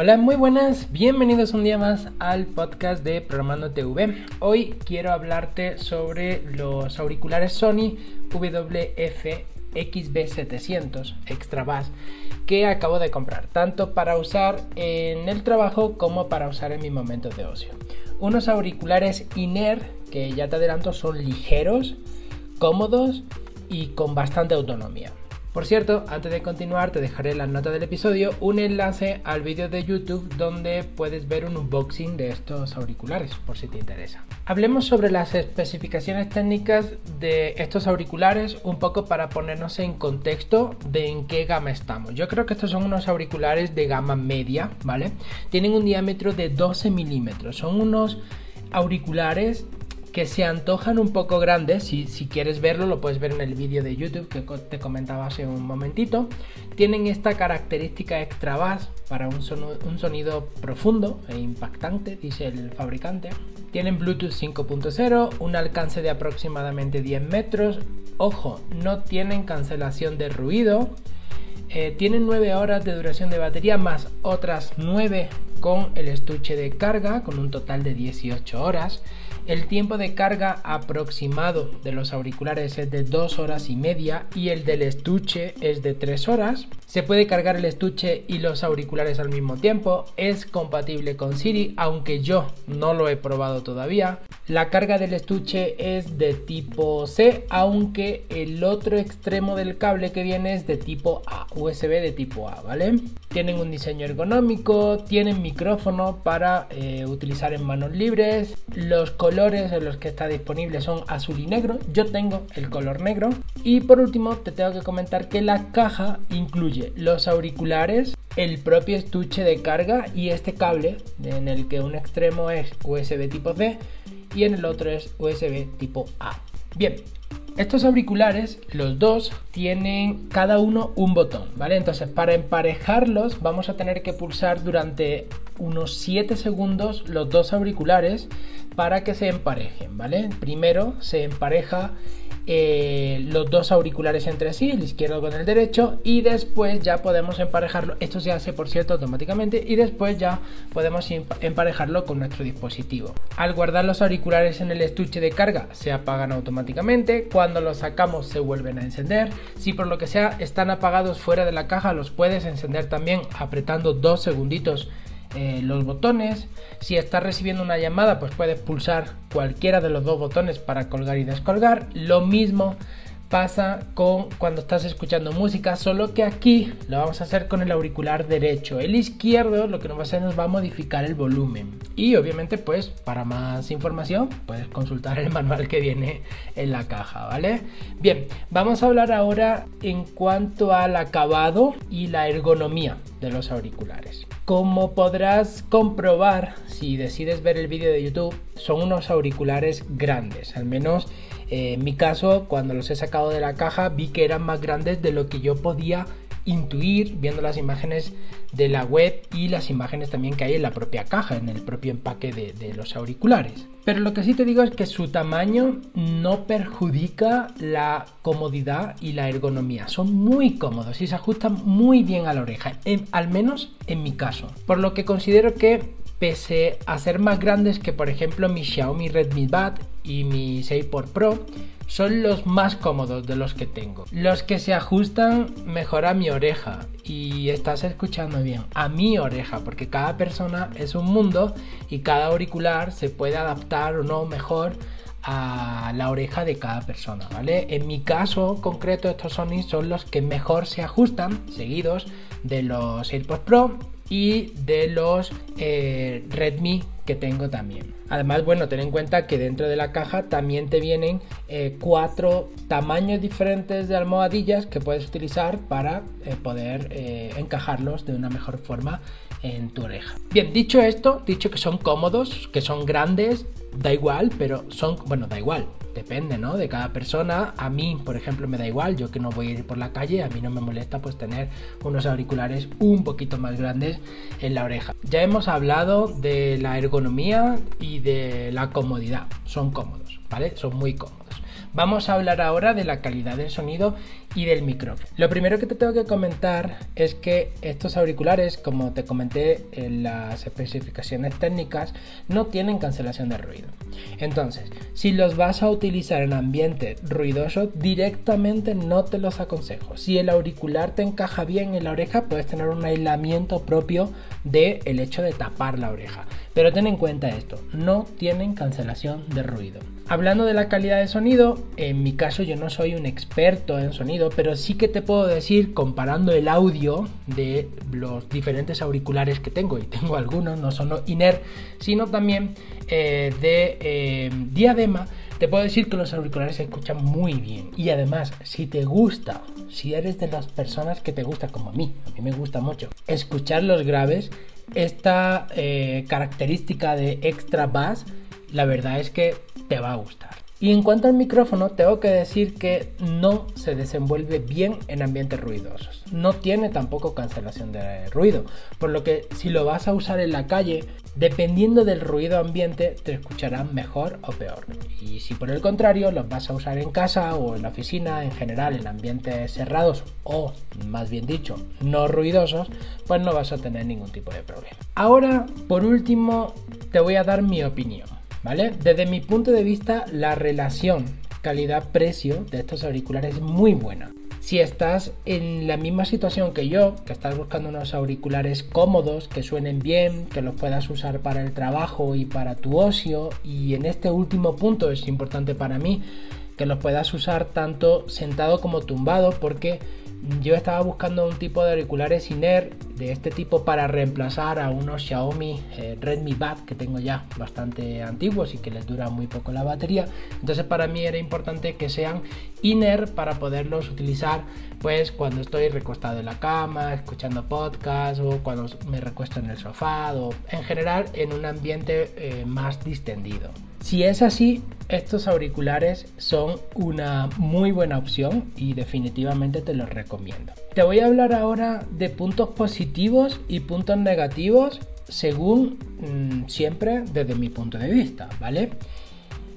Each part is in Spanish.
Hola, muy buenas, bienvenidos un día más al podcast de Programando TV. Hoy quiero hablarte sobre los auriculares Sony WF XB700 Extra Bass que acabo de comprar, tanto para usar en el trabajo como para usar en mis momentos de ocio. Unos auriculares Iner que ya te adelanto son ligeros, cómodos y con bastante autonomía. Por cierto, antes de continuar te dejaré en la nota del episodio un enlace al vídeo de YouTube donde puedes ver un unboxing de estos auriculares, por si te interesa. Hablemos sobre las especificaciones técnicas de estos auriculares un poco para ponernos en contexto de en qué gama estamos. Yo creo que estos son unos auriculares de gama media, ¿vale? Tienen un diámetro de 12 milímetros, son unos auriculares que se antojan un poco grandes. Si, quieres verlo, lo puedes ver en el vídeo de YouTube que te comentaba hace un momentito. Tienen esta característica extra bass para un, un sonido profundo e impactante, dice el fabricante. Tienen Bluetooth 5.0, un alcance de aproximadamente 10 metros. Ojo, no tienen cancelación de ruido. Eh, tienen 9 horas de duración de batería más otras 9 con el estuche de carga, con un total de 18 horas. El tiempo de carga aproximado de los auriculares es de 2 horas y media y el del estuche es de 3 horas. Se puede cargar el estuche y los auriculares al mismo tiempo. Es compatible con Siri, aunque yo no lo he probado todavía. La carga del estuche es de tipo C, aunque el otro extremo del cable que viene es de tipo A, USB de tipo A, ¿vale? Tienen un diseño ergonómico, tienen micrófono para eh, utilizar en manos libres. Los colores en los que está disponible son azul y negro. Yo tengo el color negro. Y por último te tengo que comentar que la caja incluye los auriculares, el propio estuche de carga y este cable en el que un extremo es USB tipo C y en el otro es USB tipo A. Bien, estos auriculares, los dos, tienen cada uno un botón, ¿vale? Entonces, para emparejarlos, vamos a tener que pulsar durante unos 7 segundos los dos auriculares para que se emparejen, ¿vale? Primero se empareja eh, los dos auriculares entre sí, el izquierdo con el derecho, y después ya podemos emparejarlo. Esto se hace, por cierto, automáticamente, y después ya podemos emparejarlo con nuestro dispositivo. Al guardar los auriculares en el estuche de carga, se apagan automáticamente. Cuando los sacamos, se vuelven a encender. Si por lo que sea están apagados fuera de la caja, los puedes encender también apretando dos segunditos eh, los botones. Si estás recibiendo una llamada, pues puedes pulsar cualquiera de los dos botones para colgar y descolgar. Lo mismo pasa con cuando estás escuchando música, solo que aquí lo vamos a hacer con el auricular derecho. El izquierdo lo que nos va a hacer nos va a modificar el volumen. Y obviamente pues para más información puedes consultar el manual que viene en la caja, ¿vale? Bien, vamos a hablar ahora en cuanto al acabado y la ergonomía de los auriculares. Como podrás comprobar si decides ver el vídeo de YouTube, son unos auriculares grandes, al menos eh, en mi caso cuando los he sacado de la caja vi que eran más grandes de lo que yo podía intuir viendo las imágenes de la web y las imágenes también que hay en la propia caja, en el propio empaque de, los auriculares. Pero lo que sí te digo es que su tamaño no perjudica la comodidad y la ergonomía. Son muy cómodos y se ajustan muy bien a la oreja, al menos en mi caso. Por lo que considero que pese a ser más grandes que por ejemplo mi Xiaomi Redmi Bad y mi 6 Pro, son los más cómodos de los que tengo. Los que se ajustan mejor a mi oreja y estás escuchando bien, a mi oreja, porque cada persona es un mundo y cada auricular se puede adaptar o no mejor a la oreja de cada persona, ¿vale? En mi caso concreto estos Sony son los que mejor se ajustan, seguidos de los AirPods Pro y de los eh, Redmi que tengo también. Además, bueno, ten en cuenta que dentro de la caja también te vienen eh, cuatro tamaños diferentes de almohadillas que puedes utilizar para eh, poder encajarlos de una mejor forma en tu oreja. Bien, dicho esto, dicho que son cómodos, que son grandes, da igual, pero son, bueno, da igual, depende, ¿no? De cada persona. A mí, por ejemplo, me da igual, yo que no voy a ir por la calle, a mí no me molesta pues tener unos auriculares un poquito más grandes en la oreja. Ya hemos hablado de la ergonomía y de la comodidad. Son cómodos, ¿vale? Son muy cómodos. Vamos a hablar ahora de la calidad del sonido y del micrófono. Lo primero que te tengo que comentar es que estos auriculares, como te comenté en las especificaciones técnicas, no tienen cancelación de ruido. Entonces, si los vas a utilizar en ambiente ruidoso, directamente no te los aconsejo. Si el auricular te encaja bien en la oreja, puedes tener un aislamiento propio del el hecho de tapar la oreja. Pero ten en cuenta esto, no tienen cancelación de ruido. Hablando de la calidad de sonido, en mi caso yo no soy un experto en sonido, pero sí que te puedo decir, comparando el audio de los diferentes auriculares que tengo, y tengo algunos, no solo Iner, sino también eh, de eh, diadema, te puedo decir que los auriculares se escuchan muy bien. Y además, si te gusta, si eres de las personas que te gusta, como a mí, a mí me gusta mucho, escuchar los graves, esta eh, característica de extra bass, la verdad es que te va a gustar. Y en cuanto al micrófono, tengo que decir que no se desenvuelve bien en ambientes ruidosos. No tiene tampoco cancelación de ruido, por lo que si lo vas a usar en la calle, dependiendo del ruido ambiente, te escucharán mejor o peor. Y si por el contrario los vas a usar en casa o en la oficina, en general en ambientes cerrados o, más bien dicho, no ruidosos, pues no vas a tener ningún tipo de problema. Ahora, por último, te voy a dar mi opinión. ¿Vale? Desde mi punto de vista, la relación calidad-precio de estos auriculares es muy buena. Si estás en la misma situación que yo, que estás buscando unos auriculares cómodos, que suenen bien, que los puedas usar para el trabajo y para tu ocio, y en este último punto es importante para mí que los puedas usar tanto sentado como tumbado, porque yo estaba buscando un tipo de auriculares Iner de este tipo para reemplazar a unos Xiaomi eh, Redmi Bad que tengo ya bastante antiguos y que les dura muy poco la batería. Entonces para mí era importante que sean Iner para poderlos utilizar pues cuando estoy recostado en la cama, escuchando podcast o cuando me recuesto en el sofá o en general en un ambiente eh, más distendido. Si es así, estos auriculares son una muy buena opción y definitivamente te los recomiendo. Te voy a hablar ahora de puntos positivos y puntos negativos según mm, siempre desde mi punto de vista, ¿vale?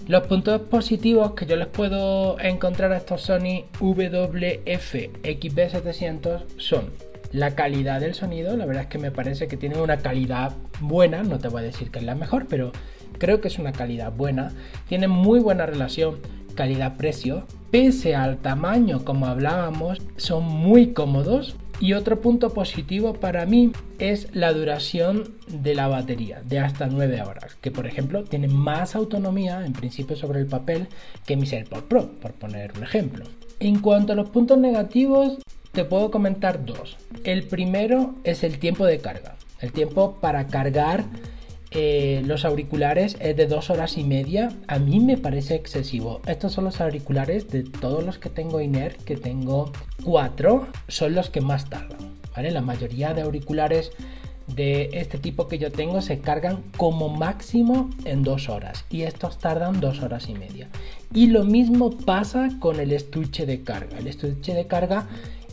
Los puntos positivos que yo les puedo encontrar a estos Sony WF-XB700 son la calidad del sonido, la verdad es que me parece que tiene una calidad buena, no te voy a decir que es la mejor, pero creo que es una calidad buena, tiene muy buena relación calidad-precio, pese al tamaño como hablábamos, son muy cómodos. Y otro punto positivo para mí es la duración de la batería, de hasta 9 horas, que por ejemplo tiene más autonomía en principio sobre el papel que mis AirPods Pro, por poner un ejemplo. En cuanto a los puntos negativos, te puedo comentar dos. El primero es el tiempo de carga. El tiempo para cargar eh, los auriculares es de dos horas y media. A mí me parece excesivo. Estos son los auriculares de todos los que tengo Iner, que tengo cuatro, son los que más tardan. ¿vale? La mayoría de auriculares de este tipo que yo tengo se cargan como máximo en dos horas y estos tardan dos horas y media. Y lo mismo pasa con el estuche de carga. El estuche de carga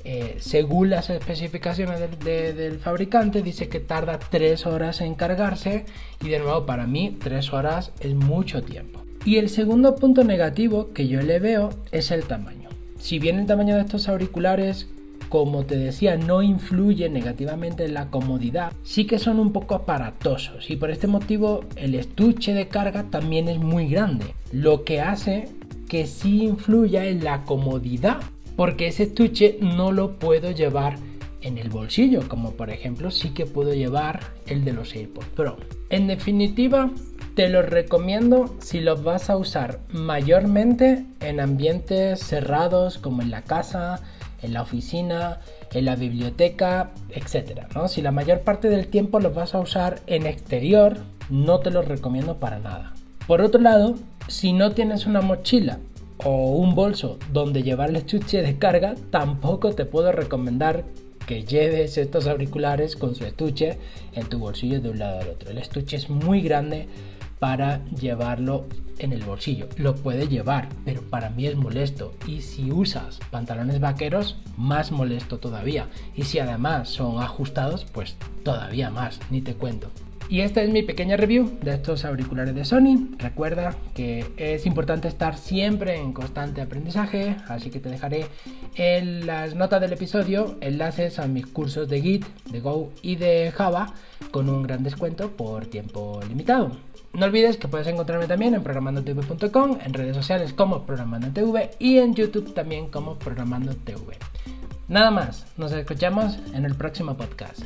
eh, según las especificaciones del, fabricante, dice que tarda 3 horas en cargarse y de nuevo para mí 3 horas es mucho tiempo. Y el segundo punto negativo que yo le veo es el tamaño. Si bien el tamaño de estos auriculares, como te decía, no influye negativamente en la comodidad, sí que son un poco aparatosos y por este motivo el estuche de carga también es muy grande, lo que hace que sí influya en la comodidad porque ese estuche no lo puedo llevar en el bolsillo, como por ejemplo sí que puedo llevar el de los AirPods Pro. En definitiva, te los recomiendo si los vas a usar mayormente en ambientes cerrados como en la casa, en la oficina, en la biblioteca, etc. ¿no? Si la mayor parte del tiempo los vas a usar en exterior, no te los recomiendo para nada. Por otro lado, si no tienes una mochila o un bolso donde llevar el estuche de carga, tampoco te puedo recomendar que lleves estos auriculares con su estuche en tu bolsillo de un lado al otro. El estuche es muy grande para llevarlo en el bolsillo. Lo puede llevar, pero para mí es molesto. Y si usas pantalones vaqueros, más molesto todavía. Y si además son ajustados, pues todavía más, ni te cuento. Y esta es mi pequeña review de estos auriculares de Sony. Recuerda que es importante estar siempre en constante aprendizaje, así que te dejaré en las notas del episodio enlaces a mis cursos de Git, de Go y de Java con un gran descuento por tiempo limitado. No olvides que puedes encontrarme también en programandotv.com, en redes sociales como programandotv y en YouTube también como programandotv. Nada más, nos escuchamos en el próximo podcast.